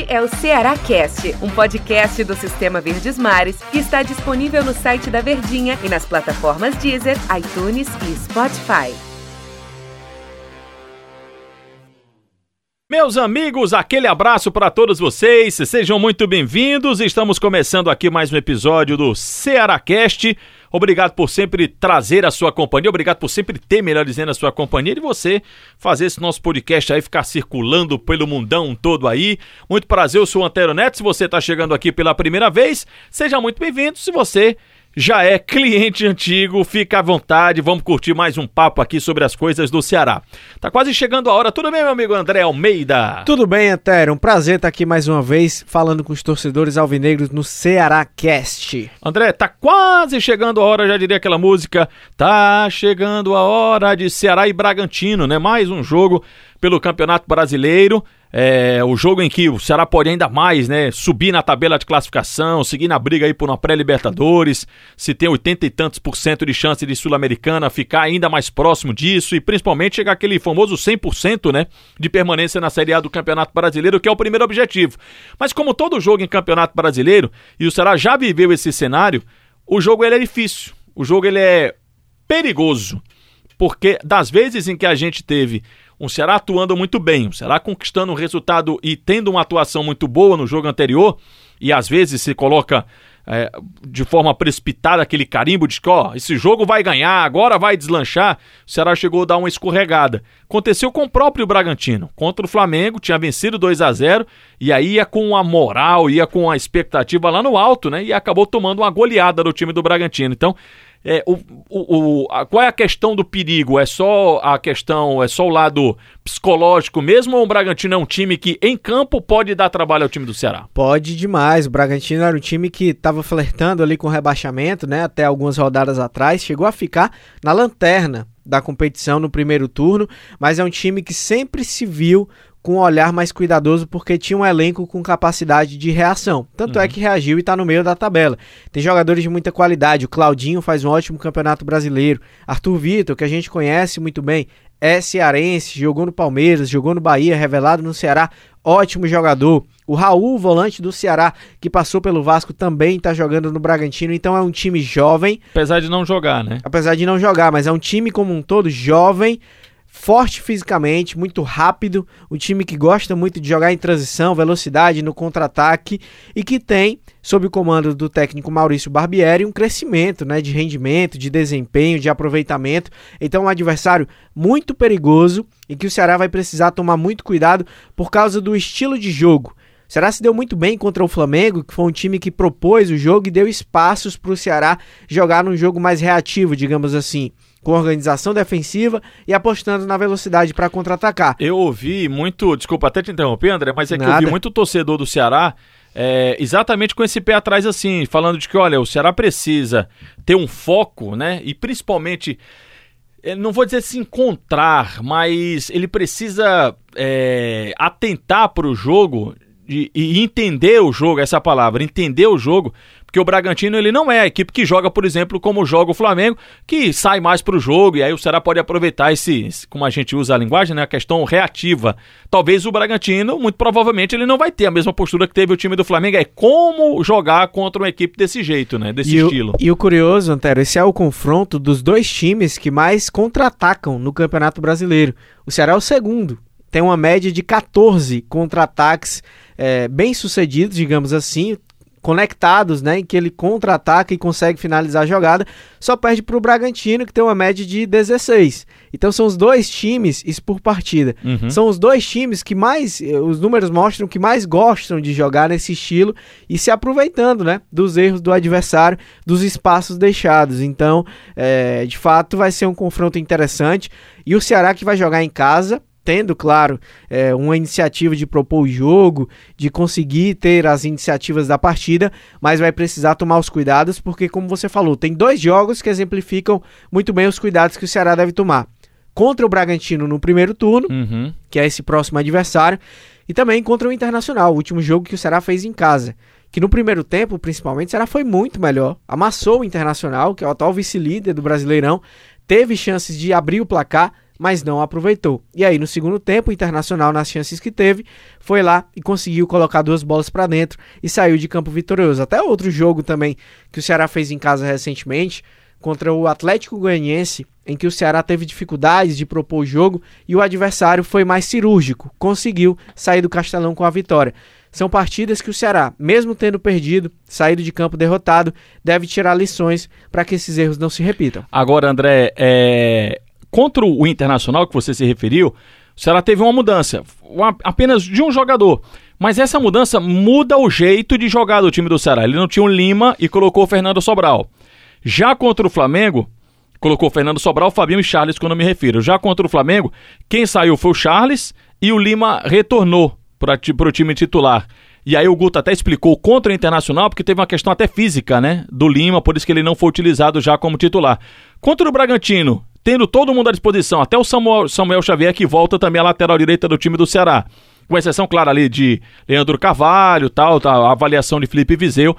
Este é o Ceará Cast, um podcast do Sistema Verdes Mares que está disponível no site da Verdinha e nas plataformas Deezer, iTunes e Spotify. Meus amigos, aquele abraço para todos vocês, sejam muito bem-vindos. Estamos começando aqui mais um episódio do Cearacast. Obrigado por sempre trazer a sua companhia, obrigado por sempre ter, melhor dizendo, a sua companhia e você fazer esse nosso podcast aí ficar circulando pelo mundão todo aí. Muito prazer, eu sou o Antero Neto. Se você está chegando aqui pela primeira vez, seja muito bem-vindo. Se você já é cliente antigo, fica à vontade, vamos curtir mais um papo aqui sobre as coisas do Ceará. Tá quase chegando a hora, tudo bem, meu amigo André Almeida? Tudo bem, Antero, um prazer estar aqui mais uma vez falando com os torcedores alvinegros no Ceará Cast. André, tá quase chegando a hora, já diria aquela música, tá chegando a hora de Ceará e Bragantino, né? Mais um jogo pelo Campeonato Brasileiro. É, o jogo em que o Ceará pode ainda mais, né, subir na tabela de classificação, seguir na briga aí por uma pré-libertadores, se tem oitenta e tantos por cento de chance de Sul-Americana, ficar ainda mais próximo disso e principalmente chegar aquele famoso 100%, né, de permanência na Série A do Campeonato Brasileiro, que é o primeiro objetivo. Mas como todo jogo em Campeonato Brasileiro, e o Ceará já viveu esse cenário, o jogo ele é difícil, o jogo ele é perigoso, porque das vezes em que a gente teve um Ceará atuando muito bem, um Ceará conquistando um resultado e tendo uma atuação muito boa no jogo anterior, e às vezes se coloca é, de forma precipitada aquele carimbo de que, ó, esse jogo vai ganhar, agora vai deslanchar. O Ceará chegou a dar uma escorregada. Aconteceu com o próprio Bragantino. Contra o Flamengo, tinha vencido 2 a 0 e aí ia com a moral, ia com a expectativa lá no alto, né? E acabou tomando uma goleada do time do Bragantino. Então, é, o, o, o a, qual é a questão do perigo? É só a questão, é só o lado psicológico mesmo ou o Bragantino é um time que em campo pode dar trabalho ao time do Ceará? Pode demais. O Bragantino era um time que estava flertando ali com rebaixamento, né? Até algumas rodadas atrás, chegou a ficar na lanterna da competição no primeiro turno, mas é um time que sempre se viu com um olhar mais cuidadoso porque tinha um elenco com capacidade de reação. Tanto é uhum. é que reagiu e está no meio da tabela. Tem jogadores de muita qualidade. O Claudinho faz um ótimo campeonato brasileiro. Arthur Vitor, que a gente conhece muito bem, é cearense, jogou no Palmeiras, jogou no Bahia, revelado no Ceará, ótimo jogador. O Raul, volante do Ceará, que passou pelo Vasco, também está jogando no Bragantino, então é um time jovem. Apesar de não jogar, né? Apesar de não jogar, mas é um time como um todo jovem, forte fisicamente, muito rápido, um time que gosta muito de jogar em transição, velocidade no contra-ataque e que tem, sob o comando do técnico Maurício Barbieri, um crescimento né, de rendimento, de desempenho, de aproveitamento. Então, um adversário muito perigoso e que o Ceará vai precisar tomar muito cuidado por causa do estilo de jogo. O Ceará se deu muito bem contra o Flamengo, que foi um time que propôs o jogo e deu espaços para o Ceará jogar num jogo mais reativo, digamos assim com organização defensiva e apostando na velocidade para contra-atacar. Eu ouvi muito, desculpa até te interromper, André, mas é Nada. que eu ouvi muito torcedor do Ceará é, exatamente com esse pé atrás assim, falando de que, olha, o Ceará precisa ter um foco, né? E principalmente, é, não vou dizer se encontrar, mas ele precisa é, atentar para o jogo e, e entender o jogo, essa palavra, entender o jogo porque o Bragantino ele não é a equipe que joga, por exemplo, como joga o Flamengo, que sai mais para o jogo e aí o Ceará pode aproveitar esse, como a gente usa a linguagem, né, a questão reativa. Talvez o Bragantino, muito provavelmente, ele não vai ter a mesma postura que teve o time do Flamengo, é como jogar contra uma equipe desse jeito, né, desse e estilo. O, e o curioso, Antero, esse é o confronto dos dois times que mais contra-atacam no Campeonato Brasileiro. O Ceará é o segundo, tem uma média de 14 contra-ataques é, bem sucedidos, digamos assim, conectados, né, em que ele contra-ataca e consegue finalizar a jogada, só perde para o Bragantino, que tem uma média de 16. Então são os dois times, isso por partida, uhum. são os dois times que mais, eh, os números mostram que mais gostam de jogar nesse estilo e se aproveitando, né, dos erros do adversário, dos espaços deixados. Então, é, de fato, vai ser um confronto interessante. E o Ceará que vai jogar em casa, tendo, claro, é, uma iniciativa de propor o jogo, de conseguir ter as iniciativas da partida, mas vai precisar tomar os cuidados, porque, como você falou, tem dois jogos que exemplificam muito bem os cuidados que o Ceará deve tomar. Contra o Bragantino no primeiro turno, uhum. que é esse próximo adversário, e também contra o Internacional, o último jogo que o Ceará fez em casa. Que no primeiro tempo, principalmente, o Ceará foi muito melhor. Amassou o Internacional, que é o atual vice-líder do Brasileirão, teve chances de abrir o placar, mas não aproveitou. E aí, no segundo tempo, o Internacional, nas chances que teve, foi lá e conseguiu colocar duas bolas para dentro e saiu de campo vitorioso. Até outro jogo também que o Ceará fez em casa recentemente, contra o Atlético Goianiense, em que o Ceará teve dificuldades de propor o jogo e o adversário foi mais cirúrgico, conseguiu sair do Castelão com a vitória. São partidas que o Ceará, mesmo tendo perdido, saído de campo derrotado, deve tirar lições para que esses erros não se repitam. Agora, André, é... contra o Internacional que você se referiu, o Ceará teve uma mudança, apenas de um jogador. Mas essa mudança muda o jeito de jogar do time do Ceará. Ele não tinha o Lima e colocou o Fernando Sobral. Já contra o Flamengo, colocou Fernando Sobral, Fabinho e Charles, quando eu me refiro. Já contra o Flamengo, quem saiu foi o Charles e o Lima retornou para o time titular. E aí o Guto até explicou contra o Internacional, porque teve uma questão até física, né? Do Lima, por isso que ele não foi utilizado já como titular. Contra o Bragantino, tendo todo mundo à disposição, até o Samuel, Samuel Xavier, que volta também à lateral direita do time do Ceará. Com exceção, claro, ali de Leandro Carvalho, tal, tal a avaliação de Felipe Vizeu.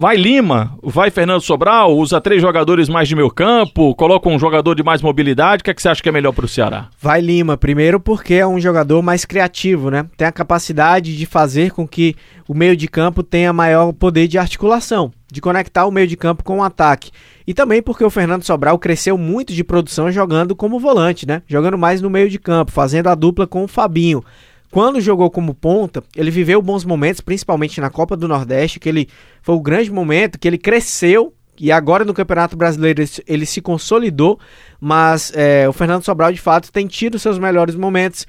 Vai Lima, vai Fernando Sobral, usa três jogadores mais de meio campo, coloca um jogador de mais mobilidade. O que, é que você acha que é melhor para o Ceará? Vai Lima, primeiro porque é um jogador mais criativo, né? Tem a capacidade de fazer com que o meio de campo tenha maior poder de articulação, de conectar o meio de campo com o ataque. E também porque o Fernando Sobral cresceu muito de produção jogando como volante, né? Jogando mais no meio de campo, fazendo a dupla com o Fabinho. Quando jogou como ponta, ele viveu bons momentos, principalmente na Copa do Nordeste, que ele foi o grande momento, que ele cresceu e agora no Campeonato Brasileiro ele se consolidou, mas é, o Fernando Sobral de fato tem tido seus melhores momentos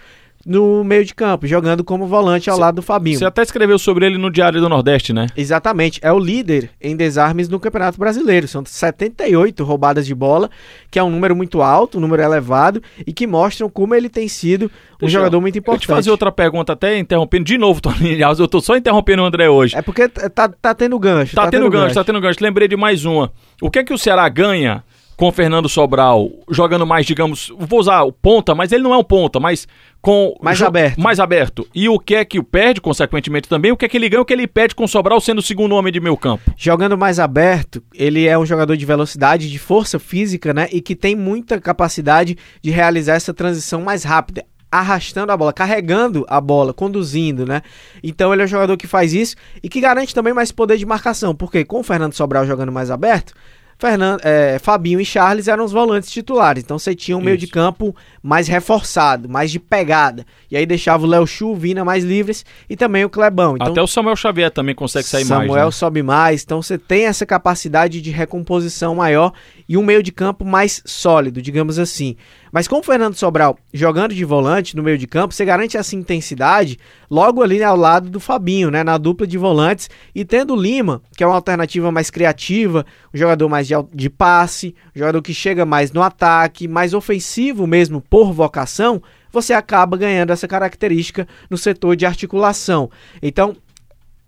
no meio de campo, jogando como volante ao cê, lado do Fabinho. Você até escreveu sobre ele no Diário do Nordeste, né? Exatamente. É o líder em desarmes no Campeonato Brasileiro. São 78 roubadas de bola, que é um número muito alto, um número elevado, e que mostram como ele tem sido um Deixa jogador muito importante. Deixa eu te fazer outra pergunta, até interrompendo de novo, Tony Alves. Eu tô só interrompendo o André hoje. É porque tá, tá tendo gancho. Tá, tá tendo, tendo gancho, gancho, tá tendo gancho. Lembrei de mais uma. O que é que o Ceará ganha com o Fernando Sobral jogando mais, digamos, vou usar o ponta, mas ele não é um ponta, mas com mais aberto. Mais aberto. E o que é que o perde, consequentemente também, o que é que ele ganha, o que ele perde com o Sobral sendo o segundo homem de meio campo? Jogando mais aberto, ele é um jogador de velocidade, de força física, né, e que tem muita capacidade de realizar essa transição mais rápida arrastando a bola, carregando a bola, conduzindo, né? Então ele é um jogador que faz isso e que garante também mais poder de marcação, porque com o Fernando Sobral jogando mais aberto, Fernando, é, Fabinho e Charles eram os volantes titulares. Então você tinha um Isso. meio de campo mais reforçado, mais de pegada. E aí deixava o Léo Chu, Vina mais livres e também o Clebão. Então, Até o Samuel Xavier também consegue sair Samuel mais. Samuel né? sobe mais. Então você tem essa capacidade de recomposição maior e um meio de campo mais sólido, digamos assim. Mas com o Fernando Sobral jogando de volante no meio de campo, você garante essa intensidade logo ali ao lado do Fabinho, né, na dupla de volantes, e tendo o Lima, que é uma alternativa mais criativa, um jogador mais de, de passe, um jogador que chega mais no ataque, mais ofensivo mesmo por vocação, você acaba ganhando essa característica no setor de articulação. Então,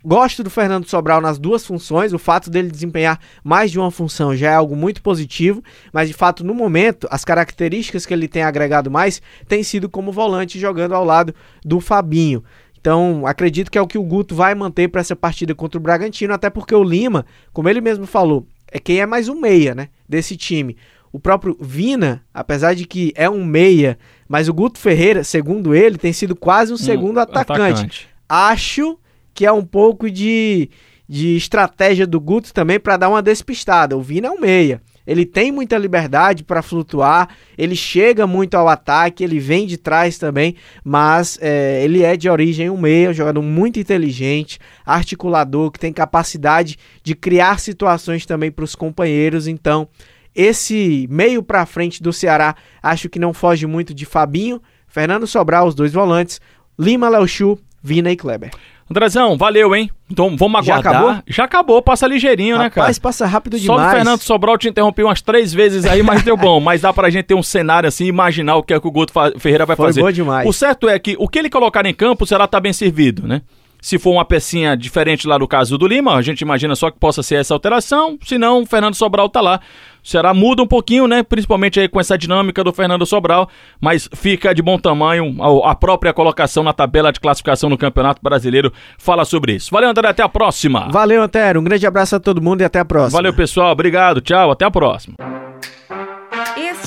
Gosto do Fernando Sobral nas duas funções. O fato dele desempenhar mais de uma função já é algo muito positivo, mas de fato, no momento, as características que ele tem agregado mais tem sido como volante jogando ao lado do Fabinho. Então, acredito que é o que o Guto vai manter para essa partida contra o Bragantino, até porque o Lima, como ele mesmo falou, é quem é mais um meia, né, desse time. O próprio Vina, apesar de que é um meia, mas o Guto Ferreira, segundo ele, tem sido quase um segundo um atacante. atacante. Acho que é um pouco de, de estratégia do Guto também para dar uma despistada. O Vina é um meia. Ele tem muita liberdade para flutuar, ele chega muito ao ataque, ele vem de trás também, mas é, ele é de origem um meia, um jogador muito inteligente, articulador, que tem capacidade de criar situações também para os companheiros. Então, esse meio para frente do Ceará, acho que não foge muito de Fabinho, Fernando Sobral, os dois volantes, Lima, Léo Chu, Vina e Kleber. Andrezão, valeu, hein? Então vamos aguardar. Já acabou? Já acabou, passa ligeirinho, Rapaz, né, cara? Rapaz, passa rápido demais. Só o Fernando Sobral te interrompeu umas três vezes aí, mas deu bom. Mas dá pra gente ter um cenário assim, imaginar o que é que o Guto Ferreira vai Foi fazer. Foi bom demais. O certo é que o que ele colocar em campo será tá bem servido, né? Se for uma pecinha diferente lá no caso do Lima, a gente imagina só que possa ser essa alteração. Se não, o Fernando Sobral tá lá. O Ceará muda um pouquinho, né? Principalmente aí com essa dinâmica do Fernando Sobral, mas fica de bom tamanho. A própria colocação na tabela de classificação no Campeonato Brasileiro fala sobre isso. Valeu, André, até a próxima. Valeu, Antero. Um grande abraço a todo mundo e até a próxima. Valeu, pessoal. Obrigado. Tchau, até a próxima.